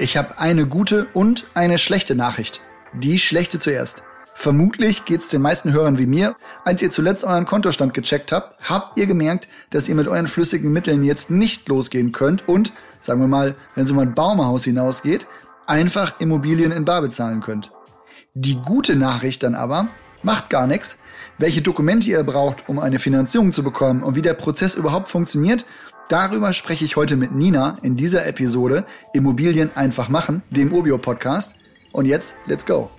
Ich habe eine gute und eine schlechte Nachricht. Die schlechte zuerst. Vermutlich geht's den meisten Hörern wie mir. Als ihr zuletzt euren Kontostand gecheckt habt, habt ihr gemerkt, dass ihr mit euren flüssigen Mitteln jetzt nicht losgehen könnt und, sagen wir mal, wenn es um ein Baumhaus hinausgeht, einfach Immobilien in Bar bezahlen könnt. Die gute Nachricht dann aber, macht gar nichts. Welche Dokumente ihr braucht, um eine Finanzierung zu bekommen und wie der Prozess überhaupt funktioniert, Darüber spreche ich heute mit Nina in dieser Episode Immobilien einfach machen, dem Urbio Podcast. Und jetzt, let's go.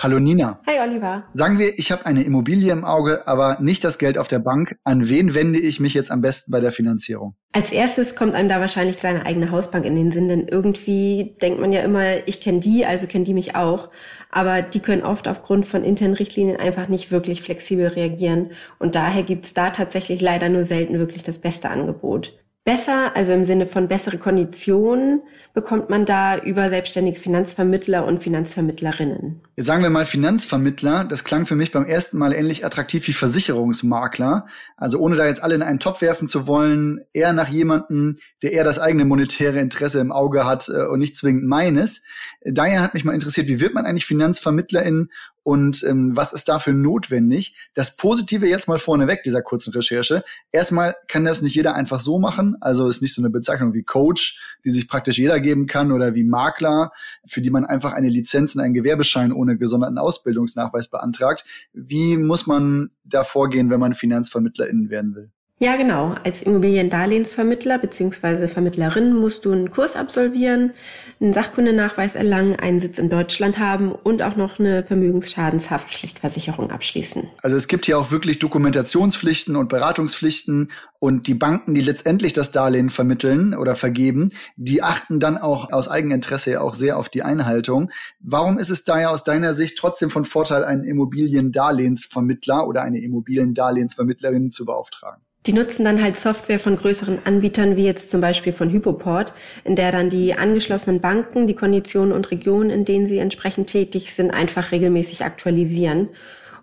Hallo Nina. Hi Oliver. Sagen wir, ich habe eine Immobilie im Auge, aber nicht das Geld auf der Bank. An wen wende ich mich jetzt am besten bei der Finanzierung? Als erstes kommt einem da wahrscheinlich seine eigene Hausbank in den Sinn, denn irgendwie denkt man ja immer, ich kenne die, also kennen die mich auch. Aber die können oft aufgrund von internen Richtlinien einfach nicht wirklich flexibel reagieren. Und daher gibt's da tatsächlich leider nur selten wirklich das beste Angebot. Besser, also im Sinne von bessere Konditionen, bekommt man da über selbstständige Finanzvermittler und Finanzvermittlerinnen. Jetzt sagen wir mal Finanzvermittler, das klang für mich beim ersten Mal ähnlich attraktiv wie Versicherungsmakler. Also ohne da jetzt alle in einen Topf werfen zu wollen, eher nach jemandem, der eher das eigene monetäre Interesse im Auge hat äh, und nicht zwingend meines. Daher hat mich mal interessiert, wie wird man eigentlich Finanzvermittlerin und ähm, was ist dafür notwendig? Das Positive jetzt mal vorneweg dieser kurzen Recherche. Erstmal kann das nicht jeder einfach so machen. Also ist nicht so eine Bezeichnung wie Coach, die sich praktisch jeder geben kann oder wie Makler, für die man einfach eine Lizenz und einen Gewerbeschein ohne gesonderten Ausbildungsnachweis beantragt. Wie muss man da vorgehen, wenn man Finanzvermittlerin werden will? Ja, genau. Als Immobiliendarlehensvermittler bzw. Vermittlerin musst du einen Kurs absolvieren, einen Sachkundenachweis erlangen, einen Sitz in Deutschland haben und auch noch eine Vermögensschadenshaftpflichtversicherung abschließen. Also es gibt hier auch wirklich Dokumentationspflichten und Beratungspflichten und die Banken, die letztendlich das Darlehen vermitteln oder vergeben, die achten dann auch aus Eigeninteresse auch sehr auf die Einhaltung. Warum ist es daher aus deiner Sicht trotzdem von Vorteil, einen Immobiliendarlehensvermittler oder eine Immobiliendarlehensvermittlerin zu beauftragen? Die nutzen dann halt Software von größeren Anbietern, wie jetzt zum Beispiel von Hypoport, in der dann die angeschlossenen Banken die Konditionen und Regionen, in denen sie entsprechend tätig sind, einfach regelmäßig aktualisieren.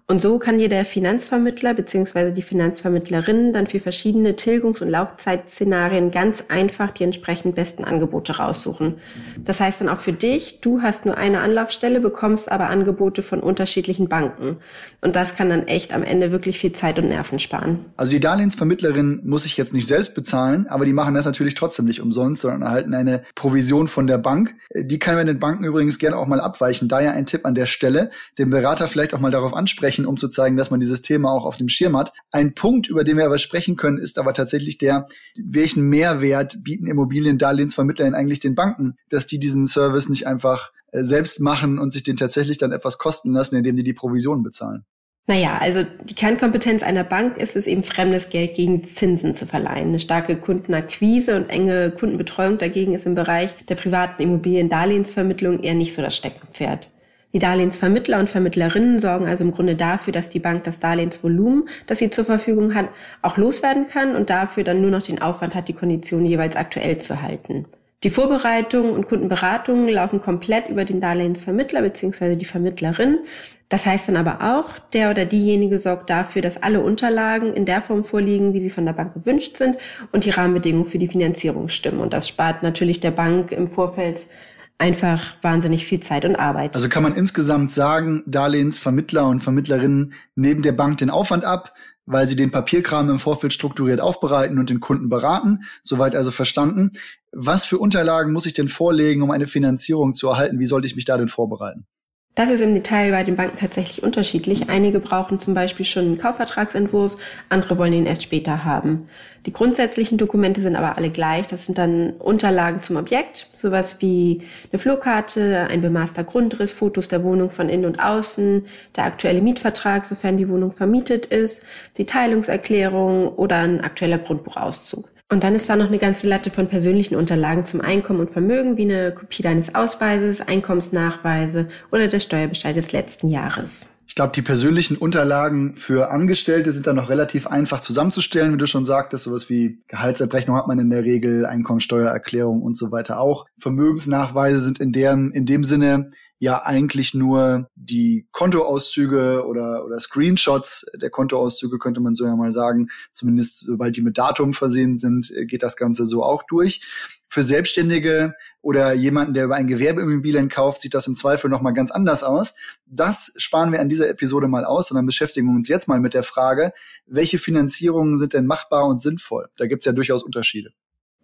Und so kann dir der Finanzvermittler bzw. die Finanzvermittlerin dann für verschiedene Tilgungs- und Laufzeitszenarien ganz einfach die entsprechend besten Angebote raussuchen. Das heißt dann auch für dich, du hast nur eine Anlaufstelle, bekommst aber Angebote von unterschiedlichen Banken. Und das kann dann echt am Ende wirklich viel Zeit und Nerven sparen. Also die Darlehensvermittlerin muss ich jetzt nicht selbst bezahlen, aber die machen das natürlich trotzdem nicht umsonst, sondern erhalten eine Provision von der Bank. Die kann man den Banken übrigens gerne auch mal abweichen. Daher ein Tipp an der Stelle, den Berater vielleicht auch mal darauf ansprechen, sprechen, um zu zeigen, dass man dieses Thema auch auf dem Schirm hat. Ein Punkt, über den wir aber sprechen können, ist aber tatsächlich der, welchen Mehrwert bieten Immobiliendarlehensvermittler eigentlich den Banken, dass die diesen Service nicht einfach äh, selbst machen und sich den tatsächlich dann etwas kosten lassen, indem die die Provisionen bezahlen. Naja, also die Kernkompetenz einer Bank ist es eben, fremdes Geld gegen Zinsen zu verleihen. Eine starke Kundenakquise und enge Kundenbetreuung dagegen ist im Bereich der privaten Immobiliendarlehensvermittlung eher nicht so das Steckenpferd. Die Darlehensvermittler und Vermittlerinnen sorgen also im Grunde dafür, dass die Bank das Darlehensvolumen, das sie zur Verfügung hat, auch loswerden kann und dafür dann nur noch den Aufwand hat, die Konditionen jeweils aktuell zu halten. Die Vorbereitung und Kundenberatungen laufen komplett über den Darlehensvermittler bzw. die Vermittlerin. Das heißt dann aber auch, der oder diejenige sorgt dafür, dass alle Unterlagen in der Form vorliegen, wie sie von der Bank gewünscht sind und die Rahmenbedingungen für die Finanzierung stimmen. Und das spart natürlich der Bank im Vorfeld einfach wahnsinnig viel Zeit und Arbeit. Also kann man insgesamt sagen, Darlehensvermittler und Vermittlerinnen nehmen der Bank den Aufwand ab, weil sie den Papierkram im Vorfeld strukturiert aufbereiten und den Kunden beraten. Soweit also verstanden. Was für Unterlagen muss ich denn vorlegen, um eine Finanzierung zu erhalten? Wie sollte ich mich da denn vorbereiten? Das ist im Detail bei den Banken tatsächlich unterschiedlich. Einige brauchen zum Beispiel schon einen Kaufvertragsentwurf, andere wollen ihn erst später haben. Die grundsätzlichen Dokumente sind aber alle gleich. Das sind dann Unterlagen zum Objekt, sowas wie eine Flurkarte, ein bemaßter Grundriss, Fotos der Wohnung von innen und außen, der aktuelle Mietvertrag, sofern die Wohnung vermietet ist, die Teilungserklärung oder ein aktueller Grundbuchauszug. Und dann ist da noch eine ganze Latte von persönlichen Unterlagen zum Einkommen und Vermögen, wie eine Kopie deines Ausweises, Einkommensnachweise oder der Steuerbescheid des letzten Jahres. Ich glaube, die persönlichen Unterlagen für Angestellte sind dann noch relativ einfach zusammenzustellen, wie du schon sagtest. Sowas wie Gehaltsabrechnung hat man in der Regel, Einkommensteuererklärung und so weiter auch. Vermögensnachweise sind in dem, in dem Sinne ja eigentlich nur die Kontoauszüge oder, oder Screenshots der Kontoauszüge, könnte man so ja mal sagen. Zumindest sobald die mit Datum versehen sind, geht das Ganze so auch durch. Für Selbstständige oder jemanden, der über ein Gewerbeimmobilien kauft, sieht das im Zweifel nochmal ganz anders aus. Das sparen wir an dieser Episode mal aus, sondern beschäftigen uns jetzt mal mit der Frage, welche Finanzierungen sind denn machbar und sinnvoll? Da gibt es ja durchaus Unterschiede.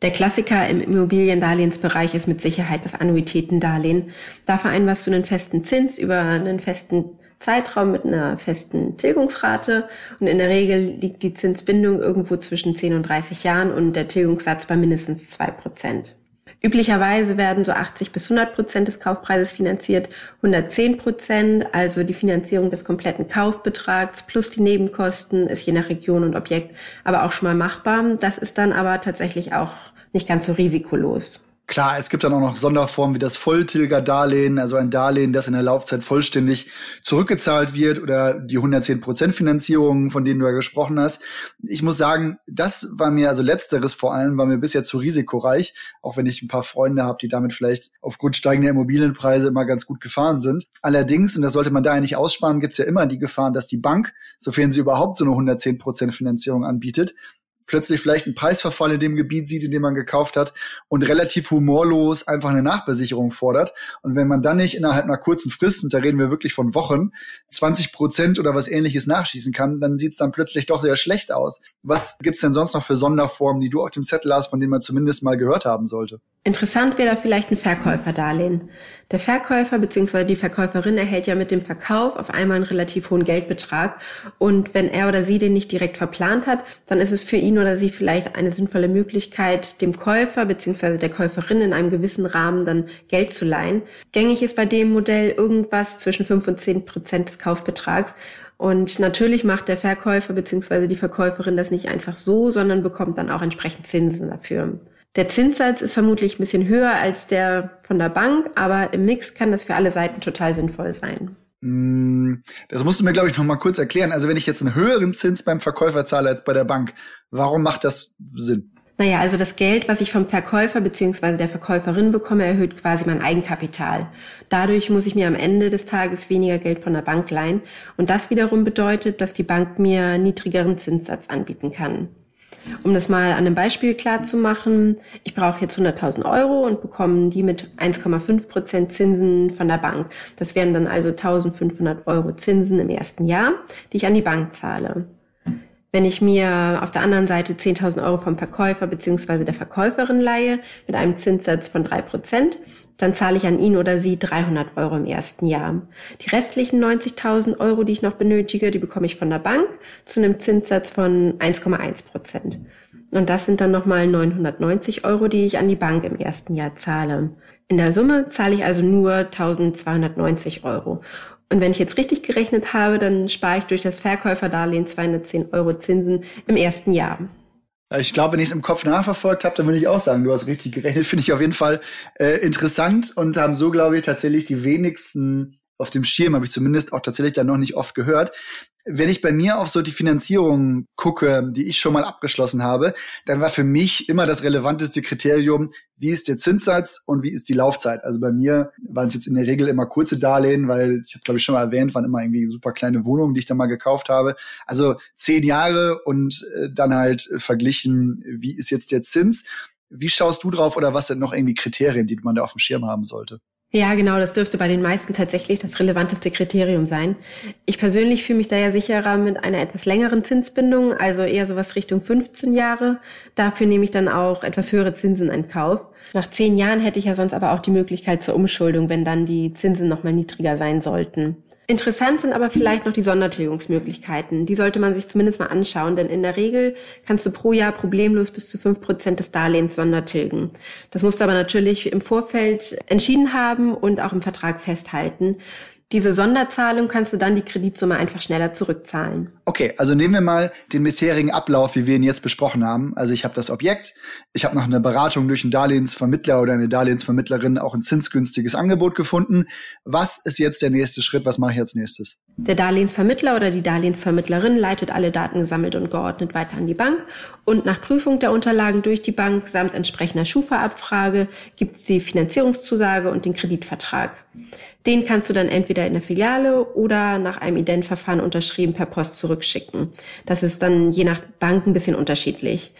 Der Klassiker im Immobiliendarlehensbereich ist mit Sicherheit das Annuitätendarlehen. Da vereinbarst du einen festen Zins über einen festen Zeitraum mit einer festen Tilgungsrate und in der Regel liegt die Zinsbindung irgendwo zwischen 10 und 30 Jahren und der Tilgungssatz bei mindestens zwei Prozent. Üblicherweise werden so 80 bis 100 Prozent des Kaufpreises finanziert, 110 Prozent, also die Finanzierung des kompletten Kaufbetrags plus die Nebenkosten ist je nach Region und Objekt aber auch schon mal machbar. Das ist dann aber tatsächlich auch nicht ganz so risikolos. Klar, es gibt dann auch noch Sonderformen wie das Volltilgerdarlehen, also ein Darlehen, das in der Laufzeit vollständig zurückgezahlt wird oder die 110% Finanzierung, von denen du ja gesprochen hast. Ich muss sagen, das war mir, also letzteres vor allem, war mir bisher zu risikoreich, auch wenn ich ein paar Freunde habe, die damit vielleicht aufgrund steigender Immobilienpreise immer ganz gut gefahren sind. Allerdings, und das sollte man da ja nicht aussparen, gibt es ja immer die Gefahren, dass die Bank, sofern sie überhaupt so eine 110% Finanzierung anbietet, plötzlich vielleicht einen Preisverfall in dem Gebiet sieht, in dem man gekauft hat und relativ humorlos einfach eine Nachbesicherung fordert. Und wenn man dann nicht innerhalb einer kurzen Frist, und da reden wir wirklich von Wochen, 20 Prozent oder was ähnliches nachschießen kann, dann sieht es dann plötzlich doch sehr schlecht aus. Was gibt's denn sonst noch für Sonderformen, die du auf dem Zettel hast, von denen man zumindest mal gehört haben sollte? Interessant wäre da vielleicht ein Verkäuferdarlehen. Der Verkäufer bzw. die Verkäuferin erhält ja mit dem Verkauf auf einmal einen relativ hohen Geldbetrag und wenn er oder sie den nicht direkt verplant hat, dann ist es für ihn oder sie vielleicht eine sinnvolle Möglichkeit, dem Käufer bzw. der Käuferin in einem gewissen Rahmen dann Geld zu leihen. Gängig ist bei dem Modell irgendwas zwischen 5 und 10 Prozent des Kaufbetrags und natürlich macht der Verkäufer bzw. die Verkäuferin das nicht einfach so, sondern bekommt dann auch entsprechend Zinsen dafür. Der Zinssatz ist vermutlich ein bisschen höher als der von der Bank, aber im Mix kann das für alle Seiten total sinnvoll sein. Mm, das musst du mir, glaube ich, noch mal kurz erklären. Also wenn ich jetzt einen höheren Zins beim Verkäufer zahle als bei der Bank, warum macht das Sinn? Naja, also das Geld, was ich vom Verkäufer bzw. der Verkäuferin bekomme, erhöht quasi mein Eigenkapital. Dadurch muss ich mir am Ende des Tages weniger Geld von der Bank leihen. Und das wiederum bedeutet, dass die Bank mir niedrigeren Zinssatz anbieten kann. Um das mal an einem Beispiel klar zu machen, ich brauche jetzt 100.000 Euro und bekomme die mit 1,5 Prozent Zinsen von der Bank. Das wären dann also 1.500 Euro Zinsen im ersten Jahr, die ich an die Bank zahle. Wenn ich mir auf der anderen Seite 10.000 Euro vom Verkäufer bzw. der Verkäuferin leihe mit einem Zinssatz von drei Prozent, dann zahle ich an ihn oder sie 300 Euro im ersten Jahr. Die restlichen 90.000 Euro, die ich noch benötige, die bekomme ich von der Bank zu einem Zinssatz von 1,1 Prozent. Und das sind dann nochmal 990 Euro, die ich an die Bank im ersten Jahr zahle. In der Summe zahle ich also nur 1290 Euro. Und wenn ich jetzt richtig gerechnet habe, dann spare ich durch das Verkäuferdarlehen 210 Euro Zinsen im ersten Jahr. Ich glaube, wenn ich es im Kopf nachverfolgt habe, dann würde ich auch sagen, du hast richtig gerechnet. Finde ich auf jeden Fall äh, interessant und haben so, glaube ich, tatsächlich die wenigsten auf dem Schirm, habe ich zumindest auch tatsächlich dann noch nicht oft gehört. Wenn ich bei mir auf so die Finanzierung gucke, die ich schon mal abgeschlossen habe, dann war für mich immer das relevanteste Kriterium, wie ist der Zinssatz und wie ist die Laufzeit. Also bei mir waren es jetzt in der Regel immer kurze Darlehen, weil ich habe glaube ich schon mal erwähnt, waren immer irgendwie super kleine Wohnungen, die ich da mal gekauft habe. Also zehn Jahre und äh, dann halt verglichen, wie ist jetzt der Zins. Wie schaust du drauf oder was sind noch irgendwie Kriterien, die man da auf dem Schirm haben sollte? Ja, genau, das dürfte bei den meisten tatsächlich das relevanteste Kriterium sein. Ich persönlich fühle mich da ja sicherer mit einer etwas längeren Zinsbindung, also eher sowas Richtung 15 Jahre. Dafür nehme ich dann auch etwas höhere Zinsen in Kauf. Nach zehn Jahren hätte ich ja sonst aber auch die Möglichkeit zur Umschuldung, wenn dann die Zinsen nochmal niedriger sein sollten. Interessant sind aber vielleicht noch die Sondertilgungsmöglichkeiten. Die sollte man sich zumindest mal anschauen, denn in der Regel kannst du pro Jahr problemlos bis zu fünf Prozent des Darlehens sondertilgen. Das musst du aber natürlich im Vorfeld entschieden haben und auch im Vertrag festhalten. Diese Sonderzahlung kannst du dann die Kreditsumme einfach schneller zurückzahlen. Okay, also nehmen wir mal den bisherigen Ablauf, wie wir ihn jetzt besprochen haben. Also ich habe das Objekt, ich habe nach einer Beratung durch einen Darlehensvermittler oder eine Darlehensvermittlerin auch ein zinsgünstiges Angebot gefunden. Was ist jetzt der nächste Schritt? Was mache ich als nächstes? Der Darlehensvermittler oder die Darlehensvermittlerin leitet alle Daten gesammelt und geordnet weiter an die Bank und nach Prüfung der Unterlagen durch die Bank samt entsprechender Schufa-Abfrage gibt die Finanzierungszusage und den Kreditvertrag. Den kannst du dann entweder in der Filiale oder nach einem Identverfahren unterschrieben per Post zurückschicken. Das ist dann je nach Bank ein bisschen unterschiedlich.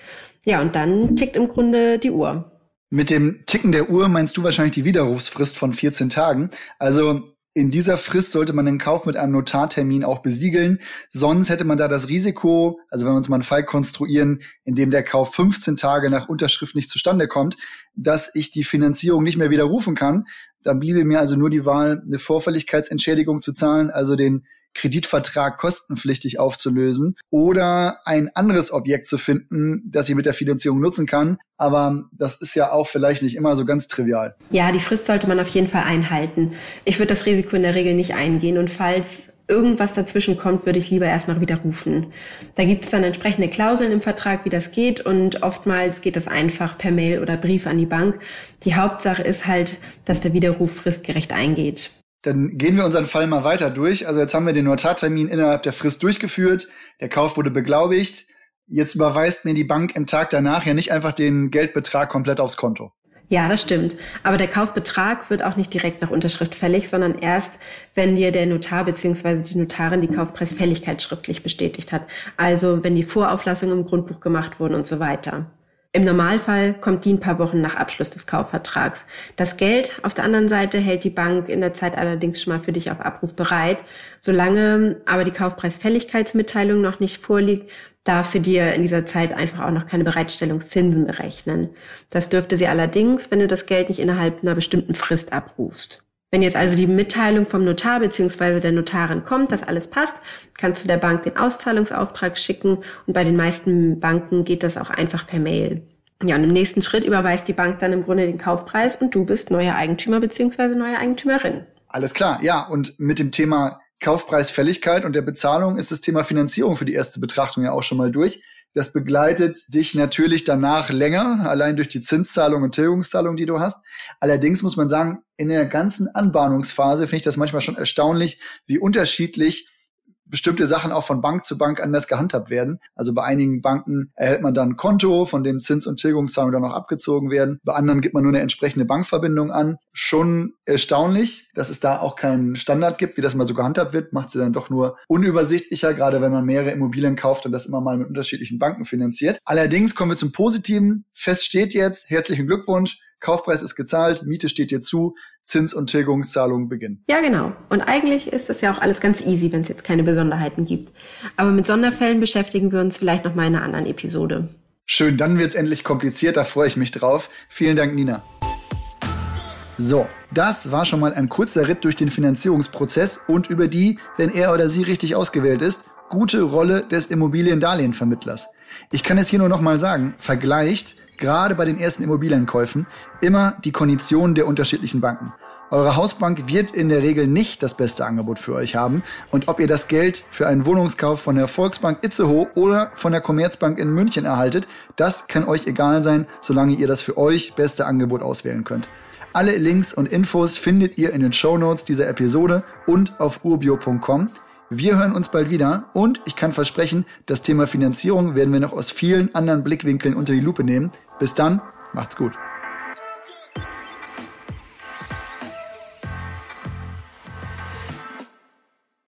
Ja, und dann tickt im Grunde die Uhr. Mit dem Ticken der Uhr meinst du wahrscheinlich die Widerrufsfrist von 14 Tagen. Also in dieser Frist sollte man den Kauf mit einem Notartermin auch besiegeln. Sonst hätte man da das Risiko, also wenn wir uns mal einen Fall konstruieren, in dem der Kauf 15 Tage nach Unterschrift nicht zustande kommt, dass ich die Finanzierung nicht mehr widerrufen kann. Dann bliebe mir also nur die Wahl, eine Vorfälligkeitsentschädigung zu zahlen, also den Kreditvertrag kostenpflichtig aufzulösen oder ein anderes Objekt zu finden, das ich mit der Finanzierung nutzen kann. Aber das ist ja auch vielleicht nicht immer so ganz trivial. Ja, die Frist sollte man auf jeden Fall einhalten. Ich würde das Risiko in der Regel nicht eingehen und falls irgendwas dazwischen kommt, würde ich lieber erstmal widerrufen. Da gibt es dann entsprechende Klauseln im Vertrag, wie das geht und oftmals geht das einfach per Mail oder Brief an die Bank. Die Hauptsache ist halt, dass der Widerruf fristgerecht eingeht. Dann gehen wir unseren Fall mal weiter durch. Also jetzt haben wir den Notartermin innerhalb der Frist durchgeführt. Der Kauf wurde beglaubigt. Jetzt überweist mir die Bank im Tag danach ja nicht einfach den Geldbetrag komplett aufs Konto. Ja, das stimmt. Aber der Kaufbetrag wird auch nicht direkt nach Unterschrift fällig, sondern erst, wenn dir der Notar bzw. die Notarin die Kaufpreisfälligkeit schriftlich bestätigt hat. Also wenn die Vorauflassungen im Grundbuch gemacht wurden und so weiter. Im Normalfall kommt die ein paar Wochen nach Abschluss des Kaufvertrags. Das Geld auf der anderen Seite hält die Bank in der Zeit allerdings schon mal für dich auf Abruf bereit. Solange aber die Kaufpreisfälligkeitsmitteilung noch nicht vorliegt, darf sie dir in dieser Zeit einfach auch noch keine Bereitstellungszinsen berechnen. Das dürfte sie allerdings, wenn du das Geld nicht innerhalb einer bestimmten Frist abrufst. Wenn jetzt also die Mitteilung vom Notar bzw. der Notarin kommt, dass alles passt, kannst du der Bank den Auszahlungsauftrag schicken und bei den meisten Banken geht das auch einfach per Mail. Ja, und im nächsten Schritt überweist die Bank dann im Grunde den Kaufpreis und du bist neuer Eigentümer bzw. neue Eigentümerin. Alles klar, ja. Und mit dem Thema Kaufpreisfälligkeit und der Bezahlung ist das Thema Finanzierung für die erste Betrachtung ja auch schon mal durch. Das begleitet dich natürlich danach länger, allein durch die Zinszahlung und Tilgungszahlung, die du hast. Allerdings muss man sagen, in der ganzen Anbahnungsphase finde ich das manchmal schon erstaunlich, wie unterschiedlich bestimmte Sachen auch von Bank zu Bank anders gehandhabt werden. Also bei einigen Banken erhält man dann ein Konto, von dem Zins- und Tilgungszahlungen dann noch abgezogen werden. Bei anderen gibt man nur eine entsprechende Bankverbindung an. Schon erstaunlich, dass es da auch keinen Standard gibt, wie das mal so gehandhabt wird, macht sie dann doch nur unübersichtlicher, gerade wenn man mehrere Immobilien kauft und das immer mal mit unterschiedlichen Banken finanziert. Allerdings kommen wir zum Positiven. Fest steht jetzt, herzlichen Glückwunsch, Kaufpreis ist gezahlt, Miete steht dir zu, Zins- und Tilgungszahlungen beginnen. Ja, genau. Und eigentlich ist das ja auch alles ganz easy, wenn es jetzt keine Besonderheiten gibt. Aber mit Sonderfällen beschäftigen wir uns vielleicht noch mal in einer anderen Episode. Schön, dann wird's endlich kompliziert, da freue ich mich drauf. Vielen Dank, Nina. So, das war schon mal ein kurzer Ritt durch den Finanzierungsprozess und über die, wenn er oder sie richtig ausgewählt ist, gute Rolle des Immobiliendarlehenvermittlers. Ich kann es hier nur noch mal sagen, vergleicht gerade bei den ersten Immobilienkäufen, immer die Konditionen der unterschiedlichen Banken. Eure Hausbank wird in der Regel nicht das beste Angebot für euch haben. Und ob ihr das Geld für einen Wohnungskauf von der Volksbank Itzehoe oder von der Commerzbank in München erhaltet, das kann euch egal sein, solange ihr das für euch beste Angebot auswählen könnt. Alle Links und Infos findet ihr in den Show Notes dieser Episode und auf urbio.com. Wir hören uns bald wieder und ich kann versprechen, das Thema Finanzierung werden wir noch aus vielen anderen Blickwinkeln unter die Lupe nehmen. Bis dann, macht's gut.